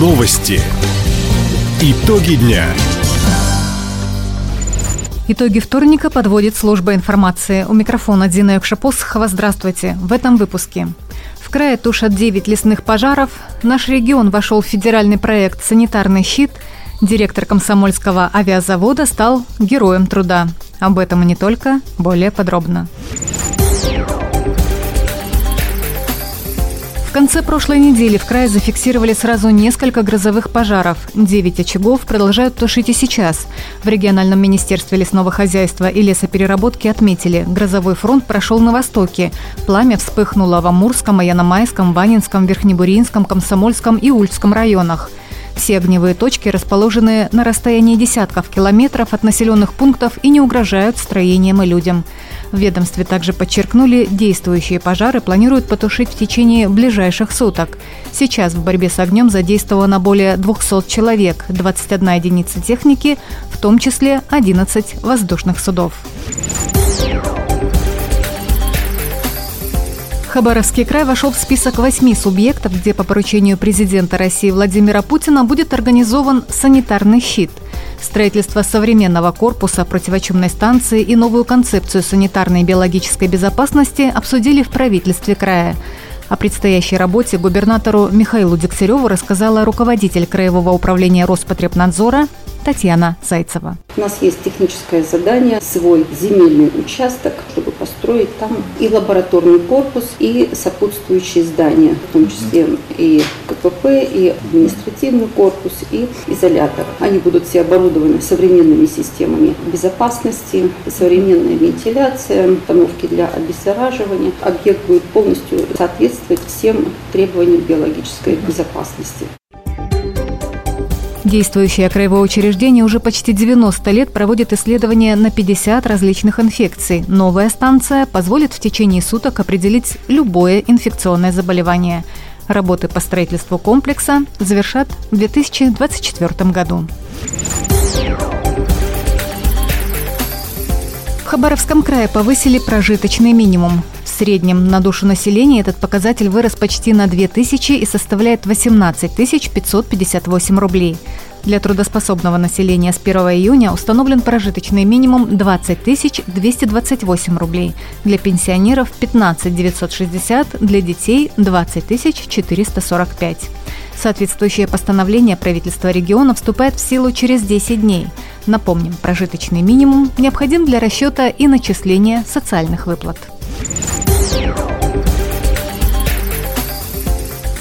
Новости. Итоги дня. Итоги вторника подводит служба информации. У микрофона Дина Юкшапосхова. Здравствуйте. В этом выпуске. В крае тушат 9 лесных пожаров. Наш регион вошел в федеральный проект «Санитарный щит». Директор комсомольского авиазавода стал героем труда. Об этом и не только, более подробно. В конце прошлой недели в крае зафиксировали сразу несколько грозовых пожаров. Девять очагов продолжают тушить и сейчас. В региональном министерстве лесного хозяйства и лесопереработки отметили, грозовой фронт прошел на востоке. Пламя вспыхнуло в Амурском, Аяномайском, Ванинском, Верхнебуринском, Комсомольском и Ульском районах. Все огневые точки расположены на расстоянии десятков километров от населенных пунктов и не угрожают строениям и людям. В ведомстве также подчеркнули, действующие пожары планируют потушить в течение ближайших суток. Сейчас в борьбе с огнем задействовано более 200 человек, 21 единица техники, в том числе 11 воздушных судов. Хабаровский край вошел в список восьми субъектов, где по поручению президента России Владимира Путина будет организован санитарный щит. Строительство современного корпуса противочумной станции и новую концепцию санитарной и биологической безопасности обсудили в правительстве края. О предстоящей работе губернатору Михаилу Дегтяреву рассказала руководитель Краевого управления Роспотребнадзора Татьяна Зайцева. У нас есть техническое задание, свой земельный участок, чтобы построить там и лабораторный корпус, и сопутствующие здания, в том числе и КПП, и административный корпус, и изолятор. Они будут все оборудованы современными системами безопасности, современная вентиляция, установки для обеззараживания. Объект будет полностью соответствовать всем требованиям биологической безопасности. Действующее краевое учреждение уже почти 90 лет проводит исследования на 50 различных инфекций. Новая станция позволит в течение суток определить любое инфекционное заболевание. Работы по строительству комплекса завершат в 2024 году. В Хабаровском крае повысили прожиточный минимум среднем на душу населения этот показатель вырос почти на 2000 и составляет 18 558 рублей. Для трудоспособного населения с 1 июня установлен прожиточный минимум 20 228 рублей. Для пенсионеров 15 960, для детей 20 445. Соответствующее постановление правительства региона вступает в силу через 10 дней. Напомним, прожиточный минимум необходим для расчета и начисления социальных выплат.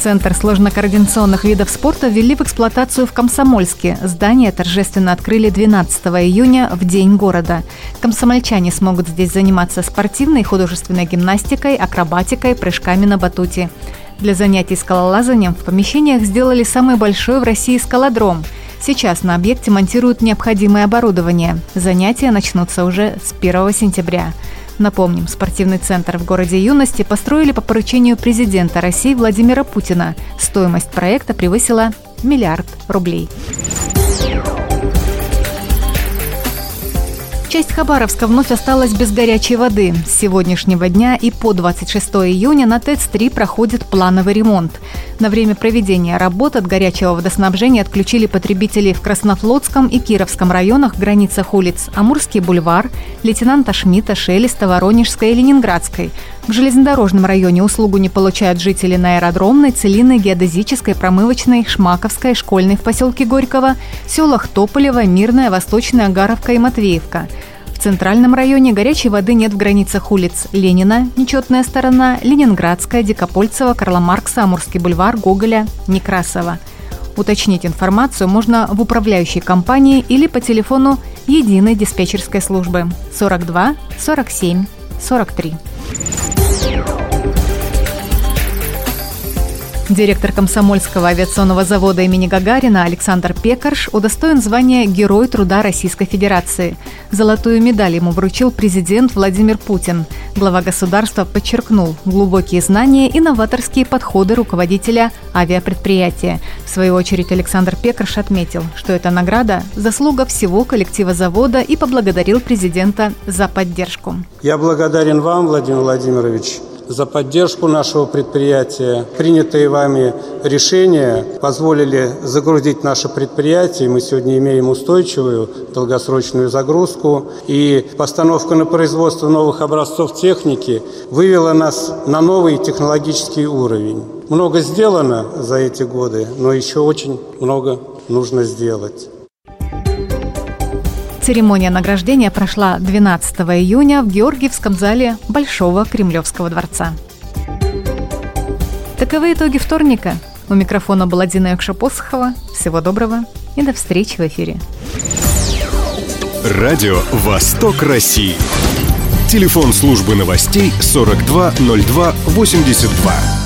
Центр сложно-координационных видов спорта ввели в эксплуатацию в Комсомольске. Здание торжественно открыли 12 июня в День города. Комсомольчане смогут здесь заниматься спортивной и художественной гимнастикой, акробатикой, прыжками на батуте. Для занятий скалолазанием в помещениях сделали самый большой в России скалодром. Сейчас на объекте монтируют необходимое оборудование. Занятия начнутся уже с 1 сентября. Напомним, спортивный центр в городе Юности построили по поручению президента России Владимира Путина. Стоимость проекта превысила миллиард рублей. Часть Хабаровска вновь осталась без горячей воды. С сегодняшнего дня и по 26 июня на ТЭЦ-3 проходит плановый ремонт. На время проведения работ от горячего водоснабжения отключили потребителей в Краснофлотском и Кировском районах, границах улиц Амурский бульвар, лейтенанта Шмидта, Шелеста, Воронежской и Ленинградской. В железнодорожном районе услугу не получают жители на аэродромной, целинной, геодезической, промывочной, Шмаковской, школьной в поселке Горького, селах Тополево, Мирная, Восточная, Агаровка и Матвеевка. В центральном районе горячей воды нет в границах улиц Ленина, нечетная сторона, Ленинградская, Дикопольцева, Карла Маркса, Амурский бульвар, Гоголя, Некрасова. Уточнить информацию можно в управляющей компании или по телефону единой диспетчерской службы 42 47 43. Директор Комсомольского авиационного завода имени Гагарина Александр Пекарш удостоен звания Герой труда Российской Федерации. Золотую медаль ему вручил президент Владимир Путин. Глава государства подчеркнул глубокие знания и новаторские подходы руководителя авиапредприятия. В свою очередь Александр Пекарш отметил, что эта награда – заслуга всего коллектива завода и поблагодарил президента за поддержку. Я благодарен вам, Владимир Владимирович, за поддержку нашего предприятия. Принятые вами решения позволили загрузить наше предприятие. Мы сегодня имеем устойчивую долгосрочную загрузку. И постановка на производство новых образцов техники вывела нас на новый технологический уровень. Много сделано за эти годы, но еще очень много нужно сделать. Церемония награждения прошла 12 июня в Георгиевском зале Большого Кремлевского дворца. Таковы итоги вторника. У микрофона была Дина Якша-Посохова. Всего доброго и до встречи в эфире. Радио «Восток России». Телефон службы новостей 420282.